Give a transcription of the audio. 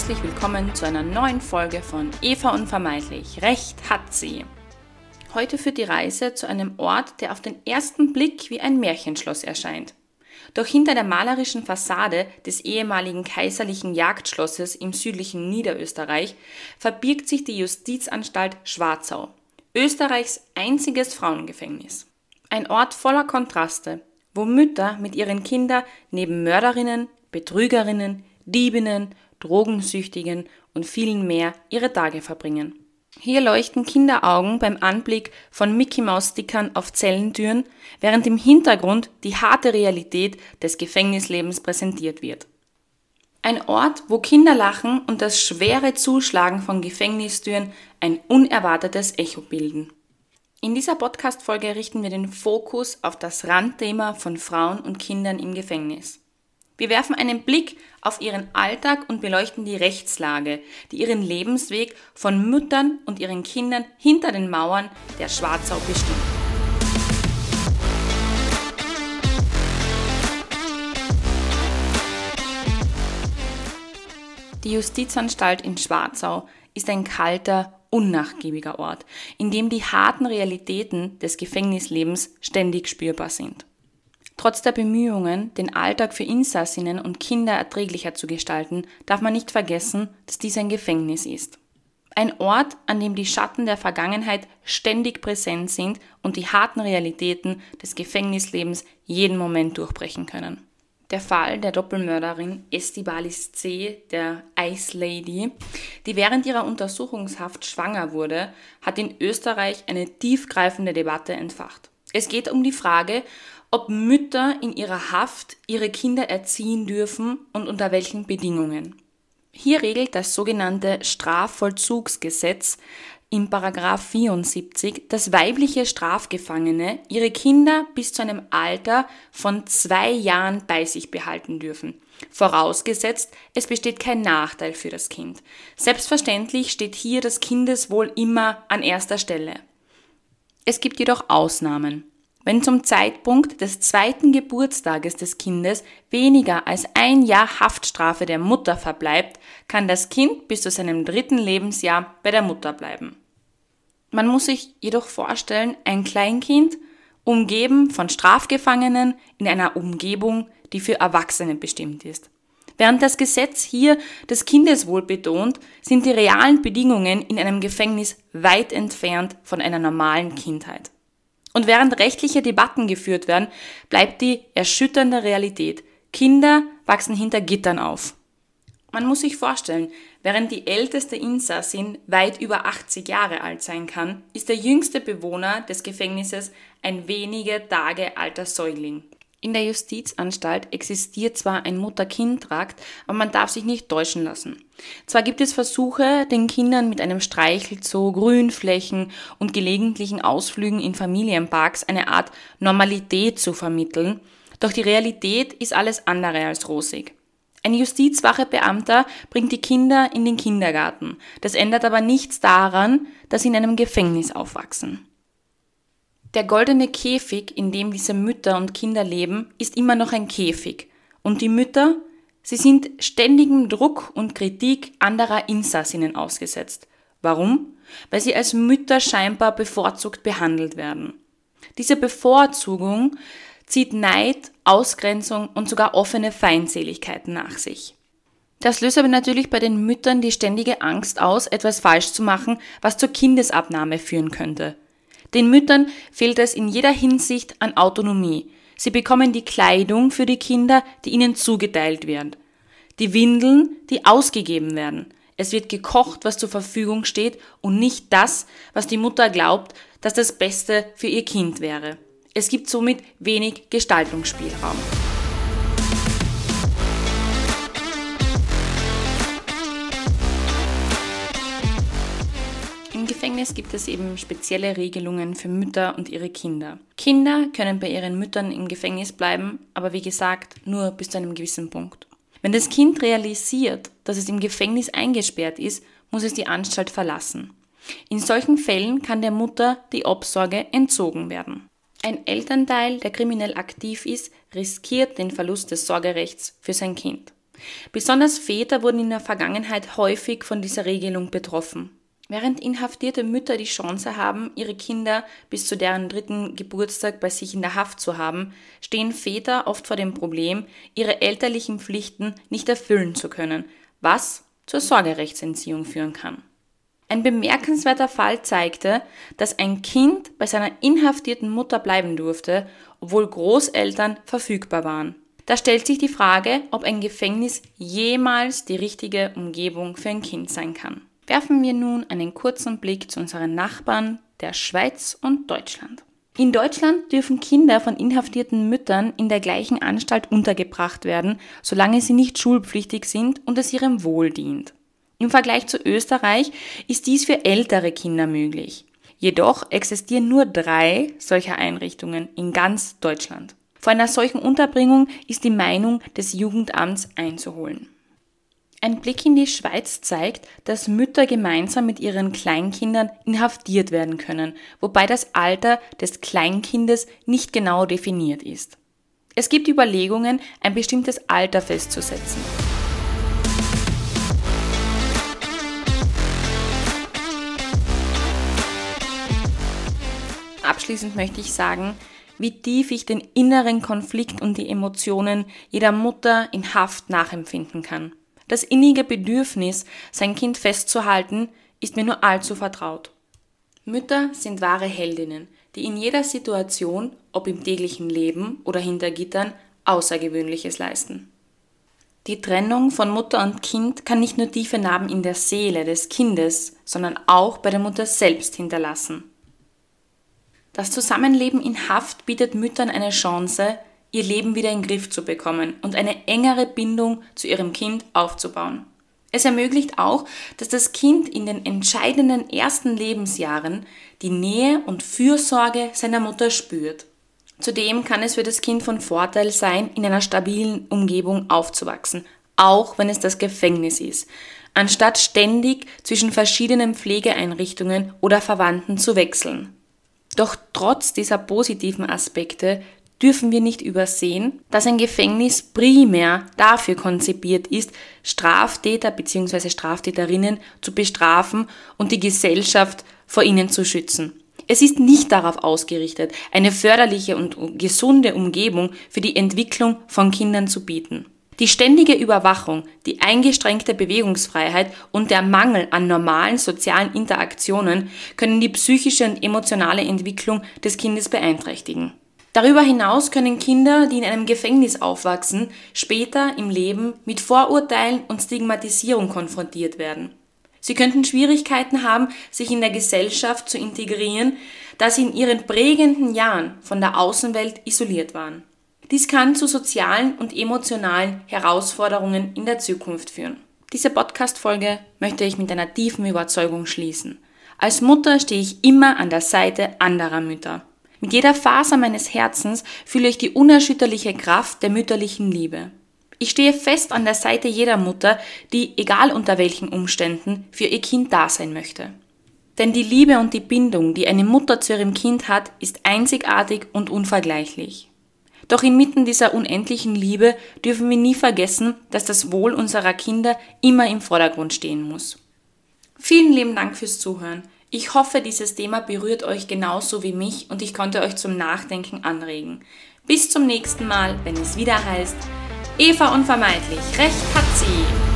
herzlich willkommen zu einer neuen Folge von Eva Unvermeidlich. Recht hat sie. Heute führt die Reise zu einem Ort, der auf den ersten Blick wie ein Märchenschloss erscheint. Doch hinter der malerischen Fassade des ehemaligen kaiserlichen Jagdschlosses im südlichen Niederösterreich verbirgt sich die Justizanstalt Schwarzau, Österreichs einziges Frauengefängnis. Ein Ort voller Kontraste, wo Mütter mit ihren Kindern neben Mörderinnen, Betrügerinnen, Diebinnen, Drogensüchtigen und vielen mehr ihre Tage verbringen. Hier leuchten Kinderaugen beim Anblick von Mickey Maus Stickern auf Zellentüren, während im Hintergrund die harte Realität des Gefängnislebens präsentiert wird. Ein Ort, wo Kinderlachen und das schwere Zuschlagen von Gefängnistüren ein unerwartetes Echo bilden. In dieser Podcast-Folge richten wir den Fokus auf das Randthema von Frauen und Kindern im Gefängnis. Wir werfen einen Blick auf ihren Alltag und beleuchten die Rechtslage, die ihren Lebensweg von Müttern und ihren Kindern hinter den Mauern der Schwarzau bestimmt. Die Justizanstalt in Schwarzau ist ein kalter, unnachgiebiger Ort, in dem die harten Realitäten des Gefängnislebens ständig spürbar sind. Trotz der Bemühungen, den Alltag für Insassinnen und Kinder erträglicher zu gestalten, darf man nicht vergessen, dass dies ein Gefängnis ist. Ein Ort, an dem die Schatten der Vergangenheit ständig präsent sind und die harten Realitäten des Gefängnislebens jeden Moment durchbrechen können. Der Fall der Doppelmörderin Estibalis C., der Ice Lady, die während ihrer Untersuchungshaft schwanger wurde, hat in Österreich eine tiefgreifende Debatte entfacht. Es geht um die Frage, ob Mütter in ihrer Haft ihre Kinder erziehen dürfen und unter welchen Bedingungen. Hier regelt das sogenannte Strafvollzugsgesetz im Paragraph 74, dass weibliche Strafgefangene ihre Kinder bis zu einem Alter von zwei Jahren bei sich behalten dürfen. Vorausgesetzt, es besteht kein Nachteil für das Kind. Selbstverständlich steht hier das Kindeswohl immer an erster Stelle. Es gibt jedoch Ausnahmen. Wenn zum Zeitpunkt des zweiten Geburtstages des Kindes weniger als ein Jahr Haftstrafe der Mutter verbleibt, kann das Kind bis zu seinem dritten Lebensjahr bei der Mutter bleiben. Man muss sich jedoch vorstellen, ein Kleinkind, umgeben von Strafgefangenen in einer Umgebung, die für Erwachsene bestimmt ist. Während das Gesetz hier das Kindeswohl betont, sind die realen Bedingungen in einem Gefängnis weit entfernt von einer normalen Kindheit. Und während rechtliche Debatten geführt werden, bleibt die erschütternde Realität. Kinder wachsen hinter Gittern auf. Man muss sich vorstellen, während die älteste Insassin weit über 80 Jahre alt sein kann, ist der jüngste Bewohner des Gefängnisses ein wenige Tage alter Säugling. In der Justizanstalt existiert zwar ein Mutter-Kind-Trakt, aber man darf sich nicht täuschen lassen. Zwar gibt es Versuche, den Kindern mit einem Streichelzoo, Grünflächen und gelegentlichen Ausflügen in Familienparks eine Art Normalität zu vermitteln, doch die Realität ist alles andere als rosig. Ein Justizwachebeamter bringt die Kinder in den Kindergarten. Das ändert aber nichts daran, dass sie in einem Gefängnis aufwachsen. Der goldene Käfig, in dem diese Mütter und Kinder leben, ist immer noch ein Käfig. Und die Mütter, sie sind ständigem Druck und Kritik anderer Insassinnen ausgesetzt. Warum? Weil sie als Mütter scheinbar bevorzugt behandelt werden. Diese Bevorzugung zieht Neid, Ausgrenzung und sogar offene Feindseligkeiten nach sich. Das löst aber natürlich bei den Müttern die ständige Angst aus, etwas falsch zu machen, was zur Kindesabnahme führen könnte. Den Müttern fehlt es in jeder Hinsicht an Autonomie. Sie bekommen die Kleidung für die Kinder, die ihnen zugeteilt wird. Die Windeln, die ausgegeben werden. Es wird gekocht, was zur Verfügung steht und nicht das, was die Mutter glaubt, dass das Beste für ihr Kind wäre. Es gibt somit wenig Gestaltungsspielraum. Gefängnis gibt es eben spezielle Regelungen für Mütter und ihre Kinder. Kinder können bei ihren Müttern im Gefängnis bleiben, aber wie gesagt, nur bis zu einem gewissen Punkt. Wenn das Kind realisiert, dass es im Gefängnis eingesperrt ist, muss es die Anstalt verlassen. In solchen Fällen kann der Mutter die Obsorge entzogen werden. Ein Elternteil, der kriminell aktiv ist, riskiert den Verlust des Sorgerechts für sein Kind. Besonders Väter wurden in der Vergangenheit häufig von dieser Regelung betroffen. Während inhaftierte Mütter die Chance haben, ihre Kinder bis zu deren dritten Geburtstag bei sich in der Haft zu haben, stehen Väter oft vor dem Problem, ihre elterlichen Pflichten nicht erfüllen zu können, was zur Sorgerechtsentziehung führen kann. Ein bemerkenswerter Fall zeigte, dass ein Kind bei seiner inhaftierten Mutter bleiben durfte, obwohl Großeltern verfügbar waren. Da stellt sich die Frage, ob ein Gefängnis jemals die richtige Umgebung für ein Kind sein kann. Werfen wir nun einen kurzen Blick zu unseren Nachbarn, der Schweiz und Deutschland. In Deutschland dürfen Kinder von inhaftierten Müttern in der gleichen Anstalt untergebracht werden, solange sie nicht schulpflichtig sind und es ihrem Wohl dient. Im Vergleich zu Österreich ist dies für ältere Kinder möglich. Jedoch existieren nur drei solcher Einrichtungen in ganz Deutschland. Vor einer solchen Unterbringung ist die Meinung des Jugendamts einzuholen. Ein Blick in die Schweiz zeigt, dass Mütter gemeinsam mit ihren Kleinkindern inhaftiert werden können, wobei das Alter des Kleinkindes nicht genau definiert ist. Es gibt Überlegungen, ein bestimmtes Alter festzusetzen. Abschließend möchte ich sagen, wie tief ich den inneren Konflikt und die Emotionen jeder Mutter in Haft nachempfinden kann. Das innige Bedürfnis, sein Kind festzuhalten, ist mir nur allzu vertraut. Mütter sind wahre Heldinnen, die in jeder Situation, ob im täglichen Leben oder hinter Gittern, Außergewöhnliches leisten. Die Trennung von Mutter und Kind kann nicht nur tiefe Narben in der Seele des Kindes, sondern auch bei der Mutter selbst hinterlassen. Das Zusammenleben in Haft bietet Müttern eine Chance, ihr Leben wieder in den Griff zu bekommen und eine engere Bindung zu ihrem Kind aufzubauen. Es ermöglicht auch, dass das Kind in den entscheidenden ersten Lebensjahren die Nähe und Fürsorge seiner Mutter spürt. Zudem kann es für das Kind von Vorteil sein, in einer stabilen Umgebung aufzuwachsen, auch wenn es das Gefängnis ist, anstatt ständig zwischen verschiedenen Pflegeeinrichtungen oder Verwandten zu wechseln. Doch trotz dieser positiven Aspekte dürfen wir nicht übersehen, dass ein Gefängnis primär dafür konzipiert ist, Straftäter bzw. Straftäterinnen zu bestrafen und die Gesellschaft vor ihnen zu schützen. Es ist nicht darauf ausgerichtet, eine förderliche und gesunde Umgebung für die Entwicklung von Kindern zu bieten. Die ständige Überwachung, die eingeschränkte Bewegungsfreiheit und der Mangel an normalen sozialen Interaktionen können die psychische und emotionale Entwicklung des Kindes beeinträchtigen. Darüber hinaus können Kinder, die in einem Gefängnis aufwachsen, später im Leben mit Vorurteilen und Stigmatisierung konfrontiert werden. Sie könnten Schwierigkeiten haben, sich in der Gesellschaft zu integrieren, da sie in ihren prägenden Jahren von der Außenwelt isoliert waren. Dies kann zu sozialen und emotionalen Herausforderungen in der Zukunft führen. Diese Podcast-Folge möchte ich mit einer tiefen Überzeugung schließen. Als Mutter stehe ich immer an der Seite anderer Mütter. Mit jeder Faser meines Herzens fühle ich die unerschütterliche Kraft der mütterlichen Liebe. Ich stehe fest an der Seite jeder Mutter, die, egal unter welchen Umständen, für ihr Kind da sein möchte. Denn die Liebe und die Bindung, die eine Mutter zu ihrem Kind hat, ist einzigartig und unvergleichlich. Doch inmitten dieser unendlichen Liebe dürfen wir nie vergessen, dass das Wohl unserer Kinder immer im Vordergrund stehen muss. Vielen lieben Dank fürs Zuhören. Ich hoffe, dieses Thema berührt euch genauso wie mich und ich konnte euch zum Nachdenken anregen. Bis zum nächsten Mal, wenn es wieder heißt, Eva unvermeidlich, recht hat sie.